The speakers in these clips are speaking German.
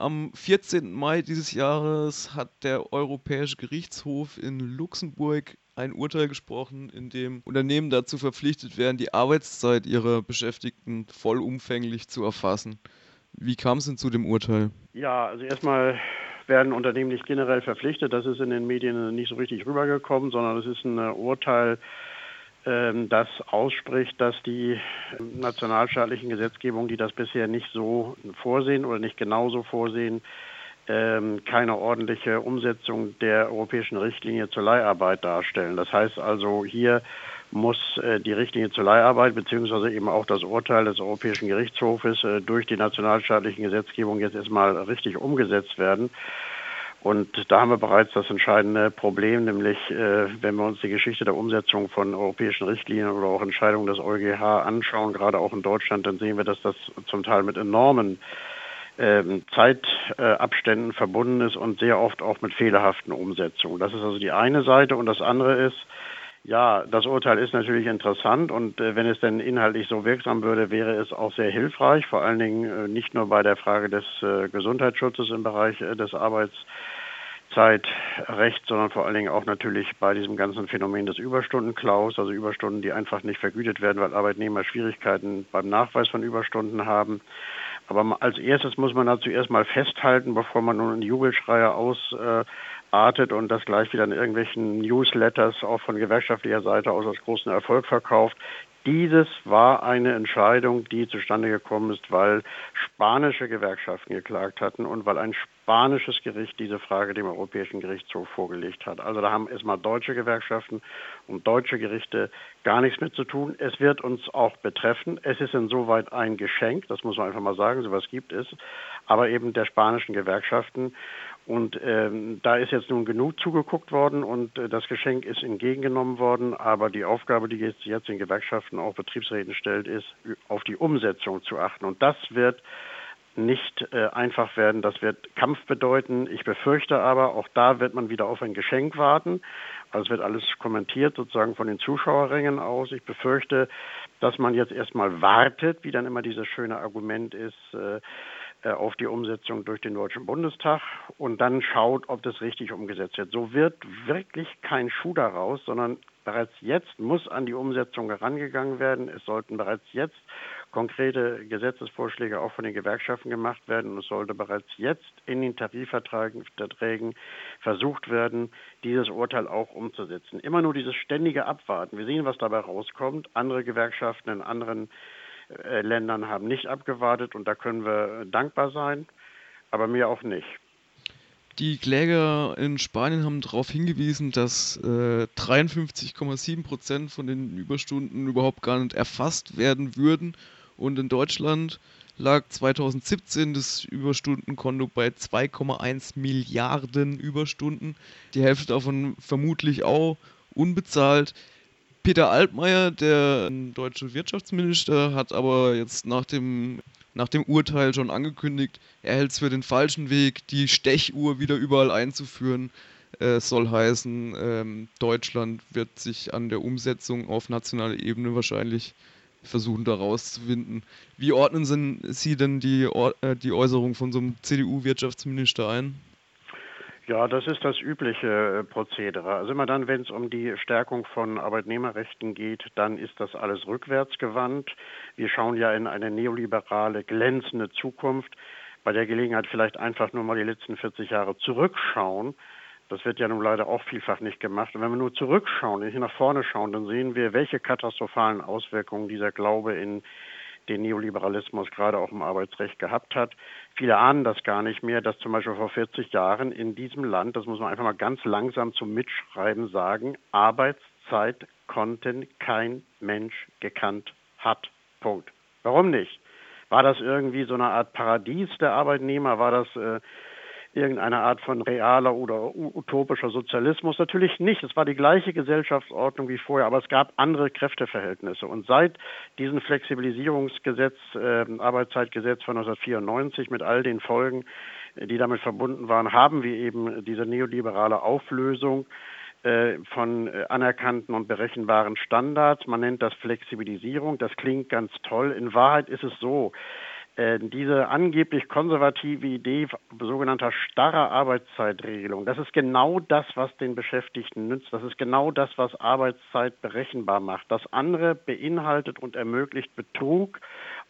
Am 14. Mai dieses Jahres hat der Europäische Gerichtshof in Luxemburg ein Urteil gesprochen, in dem Unternehmen dazu verpflichtet werden, die Arbeitszeit ihrer Beschäftigten vollumfänglich zu erfassen. Wie kam es denn zu dem Urteil? Ja, also erstmal werden Unternehmen nicht generell verpflichtet. Das ist in den Medien nicht so richtig rübergekommen, sondern es ist ein Urteil, das ausspricht, dass die nationalstaatlichen Gesetzgebungen, die das bisher nicht so vorsehen oder nicht genauso vorsehen, ähm, keine ordentliche Umsetzung der europäischen Richtlinie zur Leiharbeit darstellen. Das heißt also, hier muss äh, die Richtlinie zur Leiharbeit beziehungsweise eben auch das Urteil des Europäischen Gerichtshofes äh, durch die nationalstaatlichen Gesetzgebung jetzt erstmal richtig umgesetzt werden. Und da haben wir bereits das entscheidende Problem, nämlich äh, wenn wir uns die Geschichte der Umsetzung von europäischen Richtlinien oder auch Entscheidungen des EuGH anschauen, gerade auch in Deutschland, dann sehen wir, dass das zum Teil mit enormen ähm, Zeitabständen verbunden ist und sehr oft auch mit fehlerhaften Umsetzungen. Das ist also die eine Seite und das andere ist, ja, das Urteil ist natürlich interessant und äh, wenn es denn inhaltlich so wirksam würde, wäre es auch sehr hilfreich, vor allen Dingen äh, nicht nur bei der Frage des äh, Gesundheitsschutzes im Bereich äh, des Arbeitszeitrechts, sondern vor allen Dingen auch natürlich bei diesem ganzen Phänomen des Überstundenklaus, also Überstunden, die einfach nicht vergütet werden, weil Arbeitnehmer Schwierigkeiten beim Nachweis von Überstunden haben. Aber als erstes muss man dazu erstmal festhalten, bevor man nun Jubelschreie ausartet und das gleich wieder in irgendwelchen Newsletters auch von gewerkschaftlicher Seite aus als großen Erfolg verkauft. Dieses war eine Entscheidung, die zustande gekommen ist, weil spanische Gewerkschaften geklagt hatten und weil ein spanisches Gericht diese Frage dem Europäischen Gerichtshof vorgelegt hat. Also da haben erstmal deutsche Gewerkschaften und deutsche Gerichte gar nichts mit zu tun. Es wird uns auch betreffen. Es ist insoweit ein Geschenk, das muss man einfach mal sagen, sowas gibt es, aber eben der spanischen Gewerkschaften. Und ähm, da ist jetzt nun genug zugeguckt worden und äh, das Geschenk ist entgegengenommen worden. Aber die Aufgabe, die jetzt, jetzt den Gewerkschaften auch Betriebsräten stellt, ist, auf die Umsetzung zu achten. Und das wird nicht äh, einfach werden. Das wird Kampf bedeuten. Ich befürchte aber, auch da wird man wieder auf ein Geschenk warten. Also es wird alles kommentiert sozusagen von den Zuschauerrängen aus. Ich befürchte, dass man jetzt erstmal wartet, wie dann immer dieses schöne Argument ist, äh, auf die Umsetzung durch den Deutschen Bundestag und dann schaut, ob das richtig umgesetzt wird. So wird wirklich kein Schuh daraus, sondern bereits jetzt muss an die Umsetzung herangegangen werden. Es sollten bereits jetzt konkrete Gesetzesvorschläge auch von den Gewerkschaften gemacht werden und es sollte bereits jetzt in den Tarifverträgen versucht werden, dieses Urteil auch umzusetzen. Immer nur dieses ständige Abwarten. Wir sehen, was dabei rauskommt. Andere Gewerkschaften in anderen äh, Ländern haben nicht abgewartet und da können wir dankbar sein, aber mir auch nicht. Die Kläger in Spanien haben darauf hingewiesen, dass äh, 53,7 Prozent von den Überstunden überhaupt gar nicht erfasst werden würden. Und in Deutschland lag 2017 das Überstundenkonto bei 2,1 Milliarden Überstunden. Die Hälfte davon vermutlich auch unbezahlt. Peter Altmaier, der deutsche Wirtschaftsminister, hat aber jetzt nach dem, nach dem Urteil schon angekündigt, er hält es für den falschen Weg, die Stechuhr wieder überall einzuführen. Äh, soll heißen, ähm, Deutschland wird sich an der Umsetzung auf nationaler Ebene wahrscheinlich versuchen, da rauszuwinden. Wie ordnen Sie denn die, äh, die Äußerung von so einem CDU-Wirtschaftsminister ein? Ja, das ist das übliche äh, Prozedere. Also immer dann, wenn es um die Stärkung von Arbeitnehmerrechten geht, dann ist das alles rückwärtsgewandt. Wir schauen ja in eine neoliberale, glänzende Zukunft. Bei der Gelegenheit vielleicht einfach nur mal die letzten 40 Jahre zurückschauen. Das wird ja nun leider auch vielfach nicht gemacht. Und wenn wir nur zurückschauen, nicht nach vorne schauen, dann sehen wir, welche katastrophalen Auswirkungen dieser Glaube in den Neoliberalismus gerade auch im Arbeitsrecht gehabt hat. Viele ahnen das gar nicht mehr, dass zum Beispiel vor 40 Jahren in diesem Land, das muss man einfach mal ganz langsam zum Mitschreiben sagen, Arbeitszeit konnten kein Mensch gekannt hat. Punkt. Warum nicht? War das irgendwie so eine Art Paradies der Arbeitnehmer? War das äh, irgendeine Art von realer oder utopischer Sozialismus. Natürlich nicht. Es war die gleiche Gesellschaftsordnung wie vorher, aber es gab andere Kräfteverhältnisse. Und seit diesem Flexibilisierungsgesetz, äh, Arbeitszeitgesetz von 1994 mit all den Folgen, äh, die damit verbunden waren, haben wir eben diese neoliberale Auflösung äh, von äh, anerkannten und berechenbaren Standards. Man nennt das Flexibilisierung. Das klingt ganz toll. In Wahrheit ist es so, diese angeblich konservative Idee sogenannter starrer Arbeitszeitregelung, das ist genau das, was den Beschäftigten nützt. Das ist genau das, was Arbeitszeit berechenbar macht. Das andere beinhaltet und ermöglicht Betrug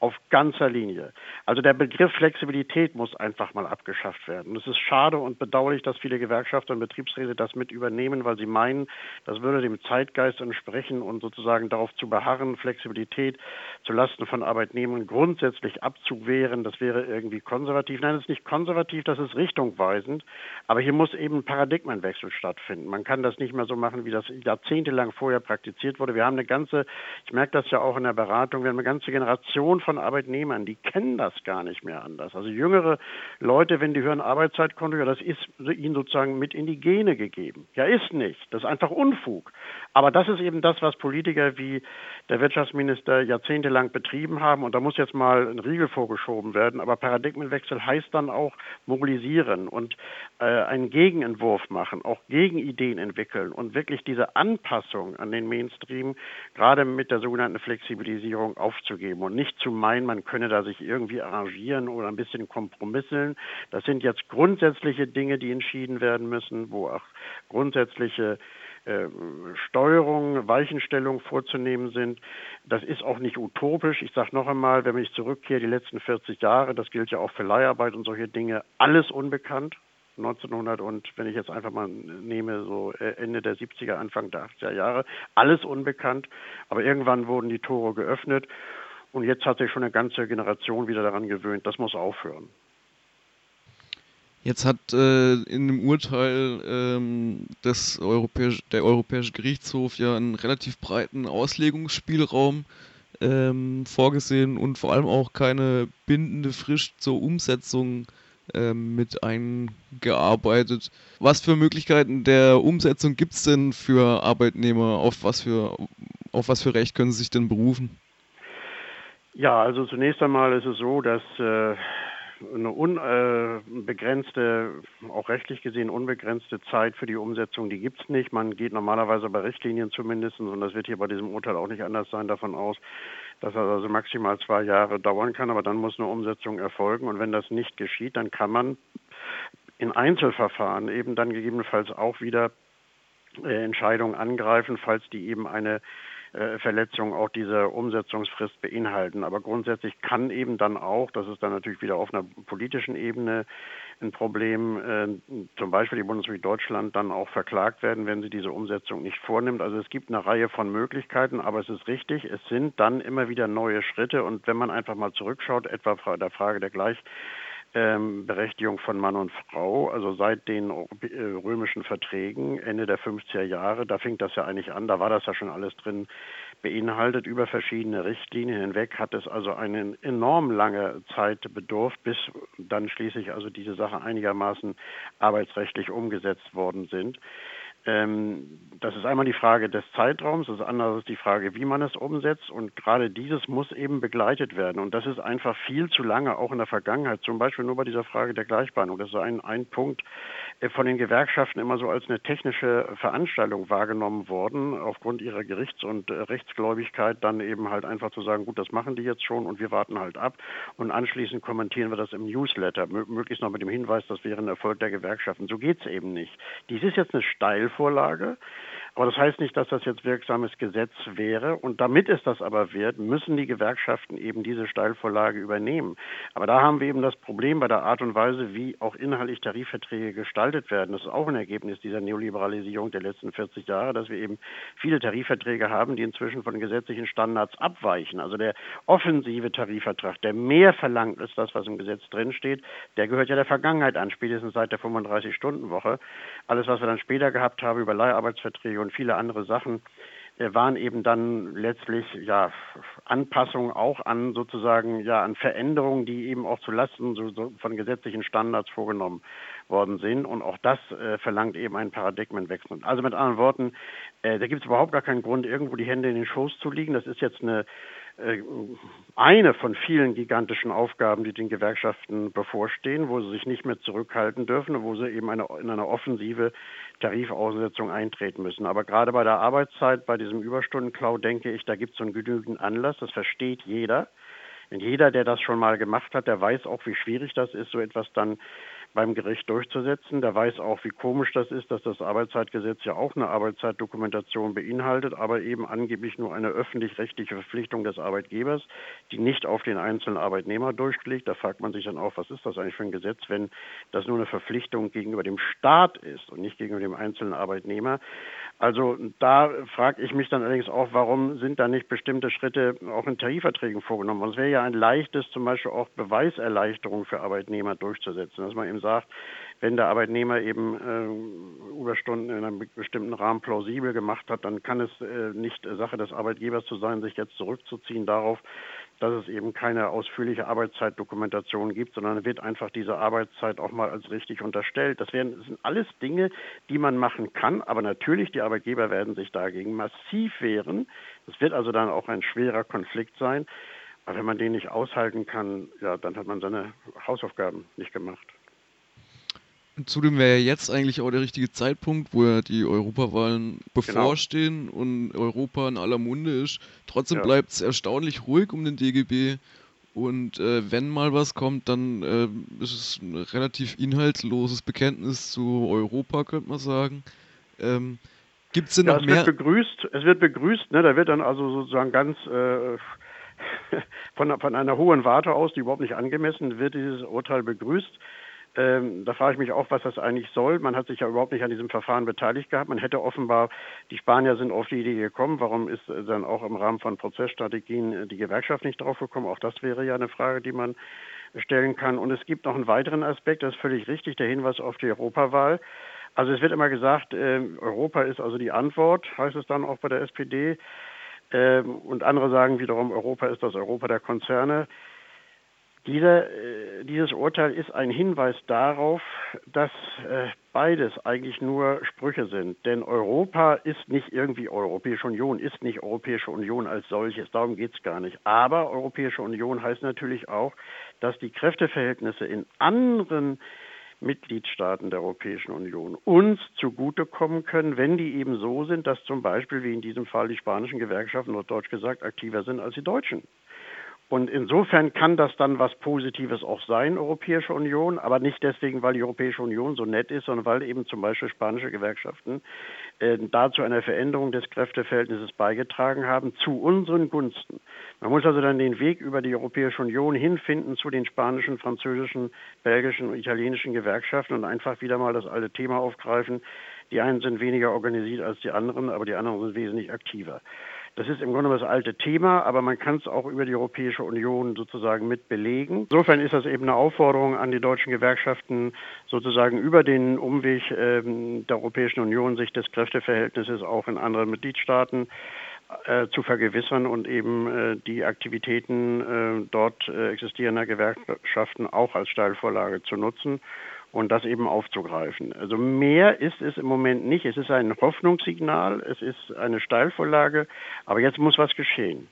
auf ganzer Linie. Also der Begriff Flexibilität muss einfach mal abgeschafft werden. Es ist schade und bedauerlich, dass viele Gewerkschaften und Betriebsräte das mit übernehmen, weil sie meinen, das würde dem Zeitgeist entsprechen und sozusagen darauf zu beharren, Flexibilität zulasten von Arbeitnehmern grundsätzlich abzuwehren. Das wäre irgendwie konservativ. Nein, es ist nicht konservativ, das ist richtungweisend. Aber hier muss eben ein Paradigmenwechsel stattfinden. Man kann das nicht mehr so machen, wie das jahrzehntelang vorher praktiziert wurde. Wir haben eine ganze, ich merke das ja auch in der Beratung, wir haben eine ganze Generation von Arbeitnehmern, die kennen das gar nicht mehr anders. Also jüngere Leute, wenn die hören Arbeitszeitkonto, ja, das ist ihnen sozusagen mit in die Gene gegeben. Ja, ist nicht. Das ist einfach Unfug. Aber das ist eben das, was Politiker wie der Wirtschaftsminister jahrzehntelang betrieben haben. Und da muss jetzt mal ein Riegel vorgeschoben werden. Aber Paradigmenwechsel heißt dann auch mobilisieren und äh, einen Gegenentwurf machen, auch Gegenideen entwickeln und wirklich diese Anpassung an den Mainstream gerade mit der sogenannten Flexibilisierung aufzugeben und nicht zu meinen, man könne da sich irgendwie arrangieren oder ein bisschen kompromisseln. Das sind jetzt grundsätzliche Dinge, die entschieden werden müssen, wo auch grundsätzliche äh, Steuerung, Weichenstellung vorzunehmen sind. Das ist auch nicht utopisch. Ich sage noch einmal, wenn ich zurückkehre, die letzten 40 Jahre, das gilt ja auch für Leiharbeit und solche Dinge, alles unbekannt. 1900 und wenn ich jetzt einfach mal nehme, so äh, Ende der 70er, Anfang der 80er Jahre, alles unbekannt. Aber irgendwann wurden die Tore geöffnet und jetzt hat sich schon eine ganze Generation wieder daran gewöhnt, das muss aufhören. Jetzt hat äh, in dem Urteil ähm, des Europäisch, der Europäische Gerichtshof ja einen relativ breiten Auslegungsspielraum ähm, vorgesehen und vor allem auch keine bindende Frist zur Umsetzung ähm, mit eingearbeitet. Was für Möglichkeiten der Umsetzung gibt es denn für Arbeitnehmer? Auf was für, auf was für Recht können sie sich denn berufen? Ja, also zunächst einmal ist es so, dass äh, eine unbegrenzte, äh, auch rechtlich gesehen unbegrenzte Zeit für die Umsetzung, die gibt es nicht. Man geht normalerweise bei Richtlinien zumindest, und das wird hier bei diesem Urteil auch nicht anders sein, davon aus, dass das also maximal zwei Jahre dauern kann, aber dann muss eine Umsetzung erfolgen. Und wenn das nicht geschieht, dann kann man in Einzelverfahren eben dann gegebenenfalls auch wieder äh, Entscheidungen angreifen, falls die eben eine Verletzungen auch diese Umsetzungsfrist beinhalten. Aber grundsätzlich kann eben dann auch, das ist dann natürlich wieder auf einer politischen Ebene ein Problem, äh, zum Beispiel die Bundesrepublik Deutschland dann auch verklagt werden, wenn sie diese Umsetzung nicht vornimmt. Also es gibt eine Reihe von Möglichkeiten, aber es ist richtig, es sind dann immer wieder neue Schritte und wenn man einfach mal zurückschaut, etwa bei der Frage der Gleich Berechtigung von Mann und Frau, also seit den äh, römischen Verträgen Ende der 50er Jahre, da fing das ja eigentlich an, da war das ja schon alles drin beinhaltet. Über verschiedene Richtlinien hinweg hat es also eine enorm lange Zeit bedurft, bis dann schließlich also diese Sache einigermaßen arbeitsrechtlich umgesetzt worden sind. Ähm, das ist einmal die Frage des Zeitraums, das andere ist die Frage, wie man es umsetzt. Und gerade dieses muss eben begleitet werden. Und das ist einfach viel zu lange, auch in der Vergangenheit, zum Beispiel nur bei dieser Frage der Gleichbehandlung. Das ist ein, ein Punkt von den Gewerkschaften immer so als eine technische Veranstaltung wahrgenommen worden, aufgrund ihrer Gerichts- und äh, Rechtsgläubigkeit dann eben halt einfach zu sagen, gut, das machen die jetzt schon und wir warten halt ab. Und anschließend kommentieren wir das im Newsletter, möglichst noch mit dem Hinweis, das wäre ein Erfolg der Gewerkschaften. So geht es eben nicht. Dies ist jetzt eine Steilvorlage Vorlage. Aber das heißt nicht, dass das jetzt wirksames Gesetz wäre. Und damit es das aber wird, müssen die Gewerkschaften eben diese Steilvorlage übernehmen. Aber da haben wir eben das Problem bei der Art und Weise, wie auch inhaltlich Tarifverträge gestaltet werden. Das ist auch ein Ergebnis dieser Neoliberalisierung der letzten 40 Jahre, dass wir eben viele Tarifverträge haben, die inzwischen von gesetzlichen Standards abweichen. Also der offensive Tarifvertrag, der mehr verlangt als das, was im Gesetz drinsteht, der gehört ja der Vergangenheit an, spätestens seit der 35-Stunden-Woche. Alles, was wir dann später gehabt haben über Leiharbeitsverträge und viele andere Sachen äh, waren eben dann letztlich ja Anpassungen auch an sozusagen ja an Veränderungen, die eben auch zu Lasten so, so von gesetzlichen Standards vorgenommen worden sind und auch das äh, verlangt eben einen Paradigmenwechsel. Also mit anderen Worten, äh, da gibt es überhaupt gar keinen Grund, irgendwo die Hände in den Schoß zu liegen. Das ist jetzt eine äh, eine von vielen gigantischen Aufgaben, die den Gewerkschaften bevorstehen, wo sie sich nicht mehr zurückhalten dürfen, wo sie eben eine, in eine offensive Tarifaussetzung eintreten müssen. Aber gerade bei der Arbeitszeit, bei diesem Überstundenklau, denke ich, da gibt es so einen genügenden Anlass, das versteht jeder Denn jeder, der das schon mal gemacht hat, der weiß auch, wie schwierig das ist, so etwas dann beim Gericht durchzusetzen. Der weiß auch, wie komisch das ist, dass das Arbeitszeitgesetz ja auch eine Arbeitszeitdokumentation beinhaltet, aber eben angeblich nur eine öffentlich-rechtliche Verpflichtung des Arbeitgebers, die nicht auf den einzelnen Arbeitnehmer durchgelegt. Da fragt man sich dann auch, was ist das eigentlich für ein Gesetz, wenn das nur eine Verpflichtung gegenüber dem Staat ist und nicht gegenüber dem einzelnen Arbeitnehmer. Also da frage ich mich dann allerdings auch, warum sind da nicht bestimmte Schritte auch in Tarifverträgen vorgenommen? Es wäre ja ein leichtes, zum Beispiel auch Beweiserleichterung für Arbeitnehmer durchzusetzen, dass man eben sagt, wenn der Arbeitnehmer eben äh, Überstunden in einem bestimmten Rahmen plausibel gemacht hat, dann kann es äh, nicht Sache des Arbeitgebers zu sein, sich jetzt zurückzuziehen darauf, dass es eben keine ausführliche Arbeitszeitdokumentation gibt, sondern wird einfach diese Arbeitszeit auch mal als richtig unterstellt. Das, wären, das sind alles Dinge, die man machen kann, aber natürlich die Arbeitgeber werden sich dagegen massiv wehren. Das wird also dann auch ein schwerer Konflikt sein. Aber wenn man den nicht aushalten kann, ja, dann hat man seine Hausaufgaben nicht gemacht. Zudem wäre jetzt eigentlich auch der richtige Zeitpunkt, wo ja die Europawahlen genau. bevorstehen genau. und Europa in aller Munde ist. Trotzdem ja. bleibt es erstaunlich ruhig um den DGB. Und äh, wenn mal was kommt, dann äh, ist es ein relativ inhaltsloses Bekenntnis zu Europa, könnte man sagen. Ähm, Gibt es denn ja, noch es mehr? Wird begrüßt, es wird begrüßt, ne? da wird dann also sozusagen ganz äh, von, von einer hohen Warte aus, die überhaupt nicht angemessen wird, dieses Urteil begrüßt. Ähm, da frage ich mich auch, was das eigentlich soll. Man hat sich ja überhaupt nicht an diesem Verfahren beteiligt gehabt. Man hätte offenbar, die Spanier sind auf die Idee gekommen. Warum ist dann auch im Rahmen von Prozessstrategien äh, die Gewerkschaft nicht drauf gekommen? Auch das wäre ja eine Frage, die man stellen kann. Und es gibt noch einen weiteren Aspekt, das ist völlig richtig, der Hinweis auf die Europawahl. Also es wird immer gesagt, äh, Europa ist also die Antwort, heißt es dann auch bei der SPD. Ähm, und andere sagen wiederum, Europa ist das Europa der Konzerne. Dieser, äh, dieses Urteil ist ein Hinweis darauf, dass äh, beides eigentlich nur Sprüche sind. Denn Europa ist nicht irgendwie Europäische Union, ist nicht Europäische Union als solches, darum geht es gar nicht. Aber Europäische Union heißt natürlich auch, dass die Kräfteverhältnisse in anderen Mitgliedstaaten der Europäischen Union uns zugutekommen können, wenn die eben so sind, dass zum Beispiel, wie in diesem Fall, die spanischen Gewerkschaften, oder deutsch gesagt, aktiver sind als die deutschen. Und insofern kann das dann was Positives auch sein, Europäische Union, aber nicht deswegen, weil die Europäische Union so nett ist, sondern weil eben zum Beispiel spanische Gewerkschaften äh, dazu einer Veränderung des Kräfteverhältnisses beigetragen haben, zu unseren Gunsten. Man muss also dann den Weg über die Europäische Union hinfinden zu den spanischen, französischen, belgischen und italienischen Gewerkschaften und einfach wieder mal das alte Thema aufgreifen. Die einen sind weniger organisiert als die anderen, aber die anderen sind wesentlich aktiver. Das ist im Grunde das alte Thema, aber man kann es auch über die Europäische Union sozusagen mit belegen. Insofern ist das eben eine Aufforderung an die deutschen Gewerkschaften, sozusagen über den Umweg ähm, der Europäischen Union sich des Kräfteverhältnisses auch in anderen Mitgliedstaaten äh, zu vergewissern und eben äh, die Aktivitäten äh, dort äh, existierender Gewerkschaften auch als Steilvorlage zu nutzen und das eben aufzugreifen. Also mehr ist es im Moment nicht. Es ist ein Hoffnungssignal, es ist eine Steilvorlage, aber jetzt muss was geschehen.